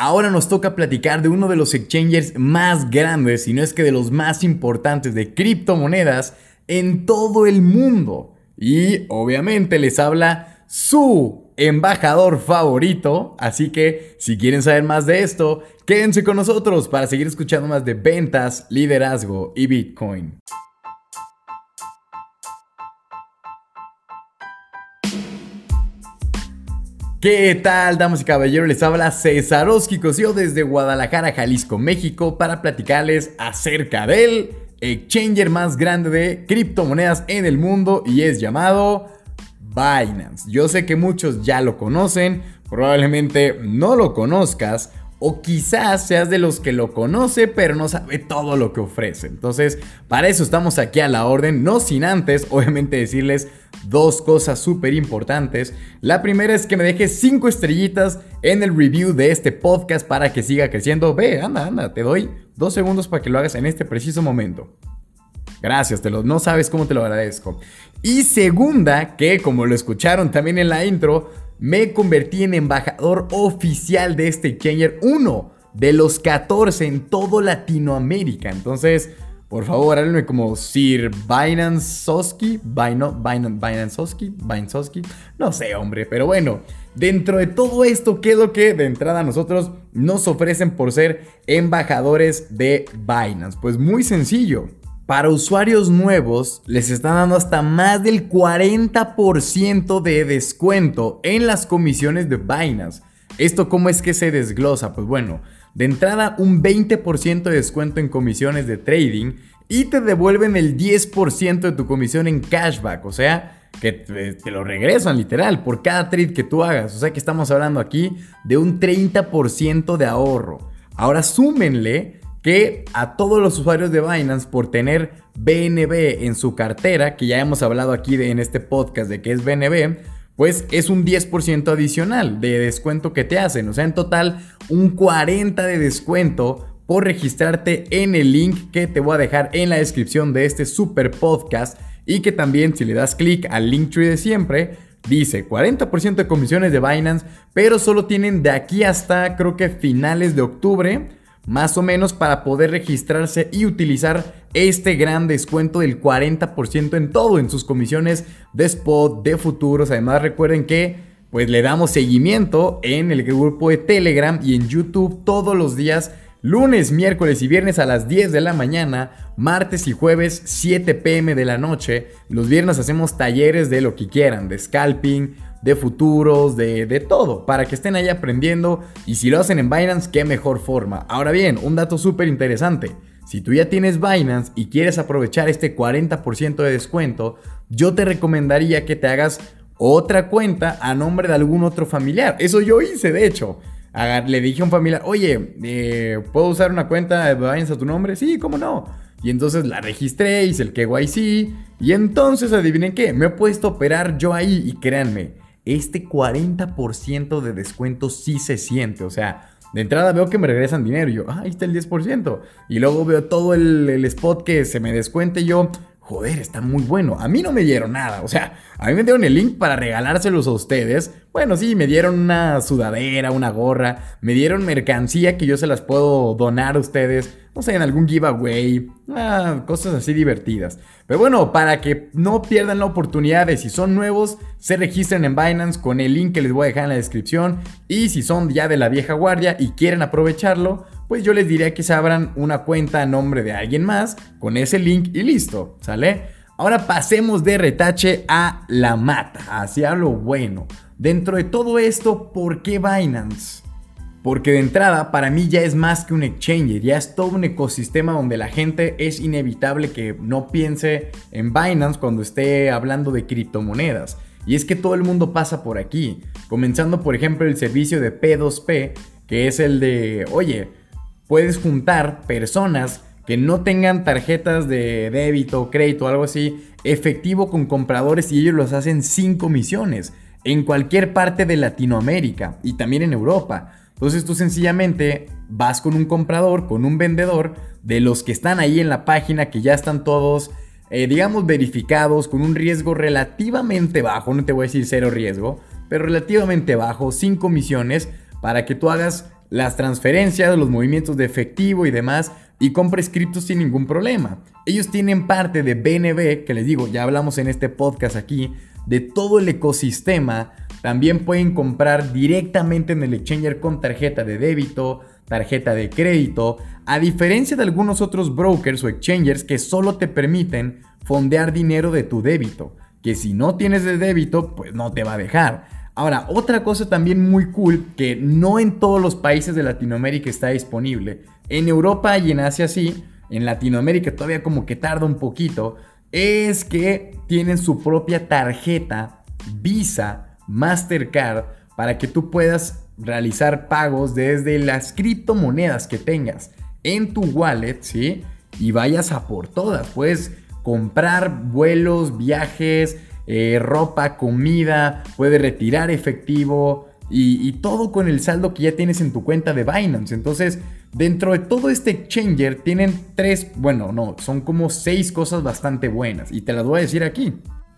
Ahora nos toca platicar de uno de los exchangers más grandes, si no es que de los más importantes de criptomonedas en todo el mundo. Y obviamente les habla su embajador favorito. Así que si quieren saber más de esto, quédense con nosotros para seguir escuchando más de ventas, liderazgo y Bitcoin. ¿Qué tal, damas y caballeros? Les habla César Oski Cosío desde Guadalajara, Jalisco, México, para platicarles acerca del exchanger más grande de criptomonedas en el mundo y es llamado Binance. Yo sé que muchos ya lo conocen, probablemente no lo conozcas o quizás seas de los que lo conoce pero no sabe todo lo que ofrece. Entonces, para eso estamos aquí a la orden, no sin antes, obviamente, decirles dos cosas súper importantes. La primera es que me dejes cinco estrellitas en el review de este podcast para que siga creciendo. Ve, anda, anda, te doy dos segundos para que lo hagas en este preciso momento. Gracias, te lo, no sabes cómo te lo agradezco. Y segunda, que como lo escucharon también en la intro, me convertí en embajador oficial de este exchanger, uno de los 14 en todo Latinoamérica. Entonces, por favor, háblenme como Sir Binance Soski, Binance Soski, Binance no sé, hombre, pero bueno, dentro de todo esto, ¿qué es lo que de entrada nosotros nos ofrecen por ser embajadores de Binance? Pues muy sencillo. Para usuarios nuevos les están dando hasta más del 40% de descuento en las comisiones de Binance. ¿Esto cómo es que se desglosa? Pues bueno, de entrada un 20% de descuento en comisiones de trading y te devuelven el 10% de tu comisión en cashback, o sea, que te lo regresan literal por cada trade que tú hagas. O sea que estamos hablando aquí de un 30% de ahorro. Ahora súmenle que a todos los usuarios de Binance por tener BNB en su cartera, que ya hemos hablado aquí en este podcast de que es BNB, pues es un 10% adicional de descuento que te hacen. O sea, en total un 40% de descuento por registrarte en el link que te voy a dejar en la descripción de este super podcast y que también si le das clic al link tree de siempre, dice 40% de comisiones de Binance, pero solo tienen de aquí hasta creo que finales de octubre más o menos para poder registrarse y utilizar este gran descuento del 40% en todo, en sus comisiones de spot, de futuros. Además recuerden que pues le damos seguimiento en el grupo de Telegram y en YouTube todos los días, lunes, miércoles y viernes a las 10 de la mañana, martes y jueves 7 pm de la noche. Los viernes hacemos talleres de lo que quieran, de scalping, de futuros, de, de, todo, para que estén ahí aprendiendo. Y si lo hacen en Binance, qué mejor forma. Ahora bien, un dato súper interesante. Si tú ya tienes Binance y quieres aprovechar este 40% de descuento, yo te recomendaría que te hagas otra cuenta a nombre de algún otro familiar. Eso yo hice, de hecho. Le dije a un familiar, oye, eh, ¿puedo usar una cuenta de Binance a tu nombre? Sí, ¿cómo no? Y entonces la registré, hice el KYC. Y entonces, adivinen qué, me he puesto a operar yo ahí. Y créanme, este 40% de descuento sí se siente. O sea, de entrada veo que me regresan dinero. Y yo, ah, ahí está el 10%. Y luego veo todo el, el spot que se me descuente. Yo, joder, está muy bueno. A mí no me dieron nada. O sea, a mí me dieron el link para regalárselos a ustedes. Bueno, sí, me dieron una sudadera, una gorra. Me dieron mercancía que yo se las puedo donar a ustedes no sé, en algún giveaway, ah, cosas así divertidas. Pero bueno, para que no pierdan la oportunidad de si son nuevos, se registren en Binance con el link que les voy a dejar en la descripción. Y si son ya de la vieja guardia y quieren aprovecharlo, pues yo les diría que se abran una cuenta a nombre de alguien más con ese link y listo, ¿sale? Ahora pasemos de retache a la mata, hacia lo bueno. Dentro de todo esto, ¿por qué Binance? Porque de entrada, para mí ya es más que un exchange, ya es todo un ecosistema donde la gente es inevitable que no piense en Binance cuando esté hablando de criptomonedas. Y es que todo el mundo pasa por aquí, comenzando por ejemplo el servicio de P2P, que es el de, oye, puedes juntar personas que no tengan tarjetas de débito, crédito algo así, efectivo con compradores y ellos los hacen sin comisiones en cualquier parte de Latinoamérica y también en Europa. Entonces tú sencillamente vas con un comprador, con un vendedor, de los que están ahí en la página, que ya están todos, eh, digamos, verificados, con un riesgo relativamente bajo, no te voy a decir cero riesgo, pero relativamente bajo, sin comisiones, para que tú hagas las transferencias, los movimientos de efectivo y demás y compres criptos sin ningún problema. Ellos tienen parte de BNB, que les digo, ya hablamos en este podcast aquí, de todo el ecosistema. También pueden comprar directamente en el exchanger con tarjeta de débito, tarjeta de crédito, a diferencia de algunos otros brokers o exchangers que solo te permiten fondear dinero de tu débito, que si no tienes de débito, pues no te va a dejar. Ahora, otra cosa también muy cool, que no en todos los países de Latinoamérica está disponible, en Europa y en Asia sí, en Latinoamérica todavía como que tarda un poquito, es que tienen su propia tarjeta Visa Mastercard para que tú puedas realizar pagos desde las criptomonedas que tengas en tu wallet, ¿sí? Y vayas a por todas. Puedes comprar vuelos, viajes, eh, ropa, comida, puedes retirar efectivo y, todo con el saldo que ya tienes en tu cuenta de Binance. Entonces, dentro de todo este exchanger tienen tres, bueno, no, son como seis cosas bastante buenas y te las voy a decir aquí.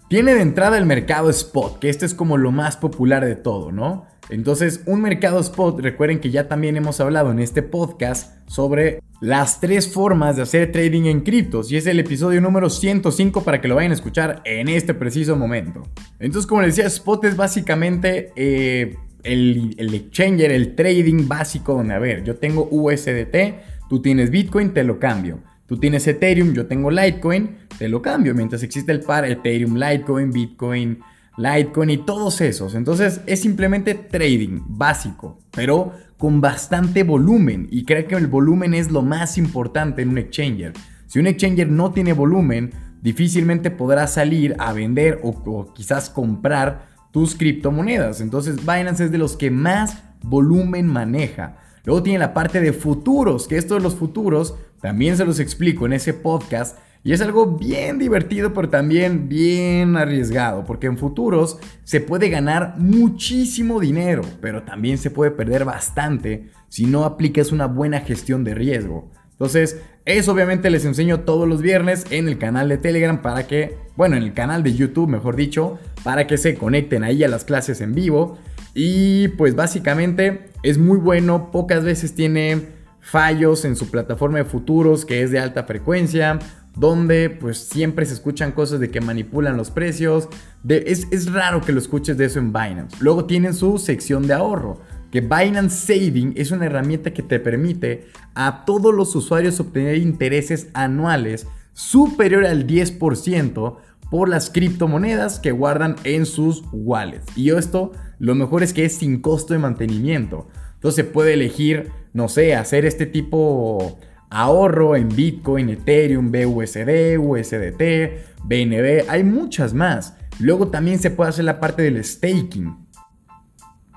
Tiene de entrada el mercado spot, que este es como lo más popular de todo, ¿no? Entonces, un mercado spot, recuerden que ya también hemos hablado en este podcast sobre las tres formas de hacer trading en criptos y es el episodio número 105 para que lo vayan a escuchar en este preciso momento. Entonces, como les decía, spot es básicamente eh, el, el exchanger, el trading básico donde, a ver, yo tengo USDT, tú tienes Bitcoin, te lo cambio. Tú tienes Ethereum, yo tengo Litecoin, te lo cambio. Mientras existe el par Ethereum, Litecoin, Bitcoin, Litecoin y todos esos. Entonces es simplemente trading básico, pero con bastante volumen. Y creo que el volumen es lo más importante en un exchanger. Si un exchanger no tiene volumen, difícilmente podrá salir a vender o, o quizás comprar tus criptomonedas. Entonces Binance es de los que más volumen maneja. Luego tiene la parte de futuros, que esto de los futuros también se los explico en ese podcast y es algo bien divertido, pero también bien arriesgado, porque en futuros se puede ganar muchísimo dinero, pero también se puede perder bastante si no aplicas una buena gestión de riesgo. Entonces, eso obviamente les enseño todos los viernes en el canal de Telegram para que, bueno, en el canal de YouTube, mejor dicho, para que se conecten ahí a las clases en vivo. Y pues básicamente es muy bueno, pocas veces tiene fallos en su plataforma de futuros que es de alta frecuencia donde pues siempre se escuchan cosas de que manipulan los precios. es, es, raro que lo escuches de eso en Binance. Luego tienen su sección de ahorro, que Binance Saving es una herramienta que te permite a todos los usuarios obtener intereses anuales superior al 10% por las criptomonedas que guardan en sus wallets. Y esto lo mejor es que es sin costo de mantenimiento. Entonces puede elegir, no sé, hacer este tipo ahorro en Bitcoin, Ethereum, BUSD, USDT, BNB, hay muchas más. Luego también se puede hacer la parte del staking.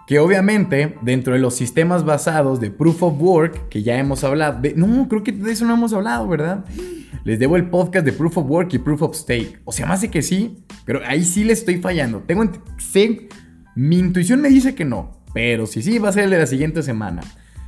Que obviamente dentro de los sistemas basados de Proof of Work, que ya hemos hablado, no, creo que de eso no hemos hablado, ¿verdad? Les debo el podcast de Proof of Work y Proof of Stake. O sea, más de que sí, pero ahí sí le estoy fallando. Tengo, sé, mi intuición me dice que no, pero si sí, va a ser el de la siguiente semana.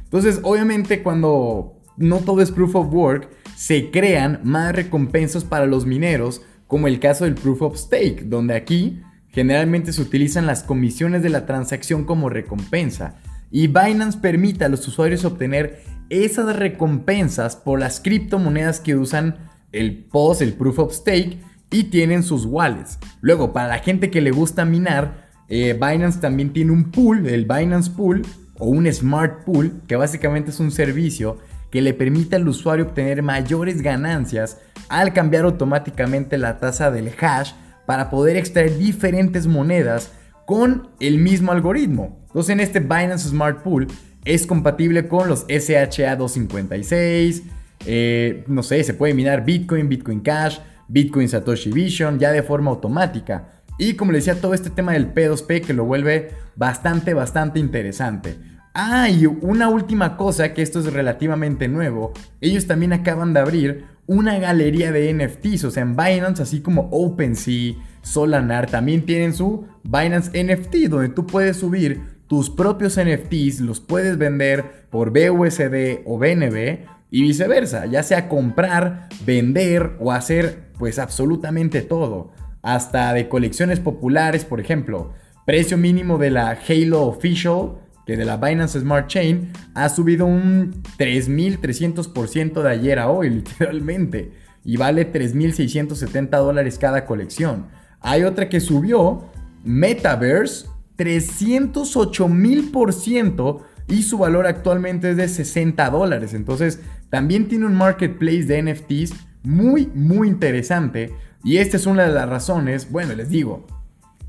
Entonces, obviamente cuando no todo es proof of work, se crean más recompensas para los mineros, como el caso del proof of stake, donde aquí generalmente se utilizan las comisiones de la transacción como recompensa. Y Binance permite a los usuarios obtener esas recompensas por las criptomonedas que usan el POS, el Proof of Stake, y tienen sus wallets. Luego, para la gente que le gusta minar, eh, Binance también tiene un pool, el Binance Pool, o un Smart Pool, que básicamente es un servicio que le permite al usuario obtener mayores ganancias al cambiar automáticamente la tasa del hash para poder extraer diferentes monedas con el mismo algoritmo. Entonces en este Binance Smart Pool es compatible con los SHA-256, eh, no sé, se puede minar Bitcoin, Bitcoin Cash, Bitcoin Satoshi Vision ya de forma automática. Y como les decía, todo este tema del P2P que lo vuelve bastante, bastante interesante. Ah, y una última cosa, que esto es relativamente nuevo, ellos también acaban de abrir una galería de NFTs, o sea, en Binance, así como OpenSea, Solanar, también tienen su Binance NFT, donde tú puedes subir tus propios NFTs, los puedes vender por BUSD o BNB y viceversa, ya sea comprar, vender o hacer pues absolutamente todo, hasta de colecciones populares, por ejemplo, precio mínimo de la Halo Official que de la Binance Smart Chain ha subido un 3.300% de ayer a hoy, literalmente. Y vale 3.670 dólares cada colección. Hay otra que subió, Metaverse, 308.000% y su valor actualmente es de 60 dólares. Entonces, también tiene un marketplace de NFTs muy, muy interesante. Y esta es una de las razones, bueno, les digo,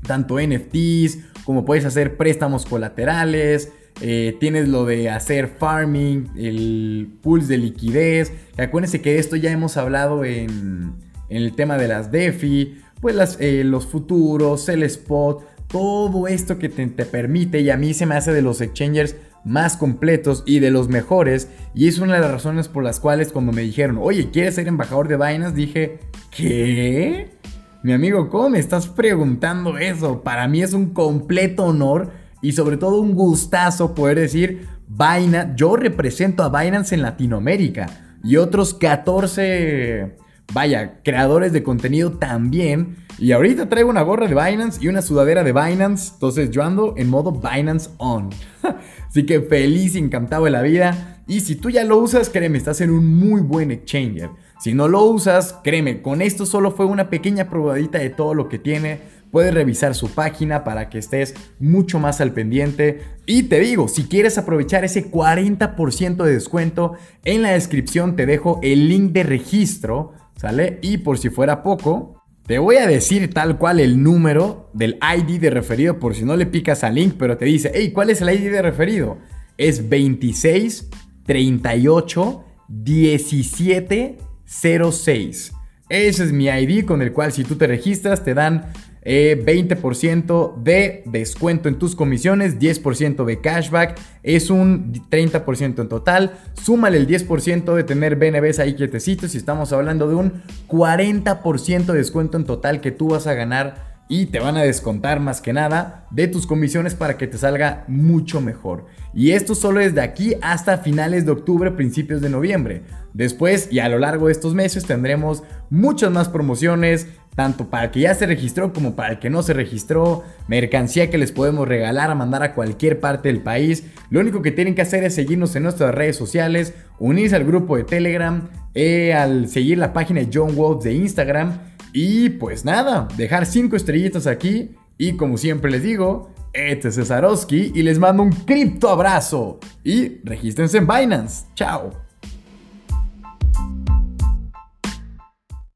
tanto NFTs como puedes hacer préstamos colaterales. Eh, tienes lo de hacer farming, el pools de liquidez. Acuérdense que esto ya hemos hablado en, el tema de las DeFi, pues eh, los futuros, el spot, todo esto que te, te permite y a mí se me hace de los exchangers más completos y de los mejores. Y es una de las razones por las cuales cuando me dijeron, oye, ¿quieres ser embajador de Binance? Dije, ¿qué? Mi amigo, ¿cómo me estás preguntando eso? Para mí es un completo honor y sobre todo un gustazo poder decir, Binance, yo represento a Binance en Latinoamérica y otros 14, vaya, creadores de contenido también. Y ahorita traigo una gorra de Binance y una sudadera de Binance, entonces yo ando en modo Binance On. Así que feliz y encantado de la vida. Y si tú ya lo usas, créeme, estás en un muy buen exchanger. Si no lo usas, créeme, con esto solo fue una pequeña probadita de todo lo que tiene. Puedes revisar su página para que estés mucho más al pendiente. Y te digo, si quieres aprovechar ese 40% de descuento, en la descripción te dejo el link de registro, ¿sale? Y por si fuera poco, te voy a decir tal cual el número del ID de referido por si no le picas al link, pero te dice, hey, ¿cuál es el ID de referido? Es 26 38 17 06. Ese es mi ID con el cual si tú te registras te dan 20% eh, de descuento en tus comisiones, 10% de cashback, es un 30% en total. Súmale el 10% de tener BNBs ahí quietecitos y estamos hablando de un 40% de descuento en total que tú vas a ganar y te van a descontar más que nada de tus comisiones para que te salga mucho mejor. Y esto solo es de aquí hasta finales de octubre, principios de noviembre. Después y a lo largo de estos meses tendremos muchas más promociones, tanto para el que ya se registró como para el que no se registró, mercancía que les podemos regalar a mandar a cualquier parte del país. Lo único que tienen que hacer es seguirnos en nuestras redes sociales, unirse al grupo de Telegram, eh, al seguir la página de John Wolf de Instagram y pues nada, dejar 5 estrellitas aquí. Y como siempre les digo, este es Cesarowski y les mando un cripto abrazo. Y regístrense en Binance. Chao.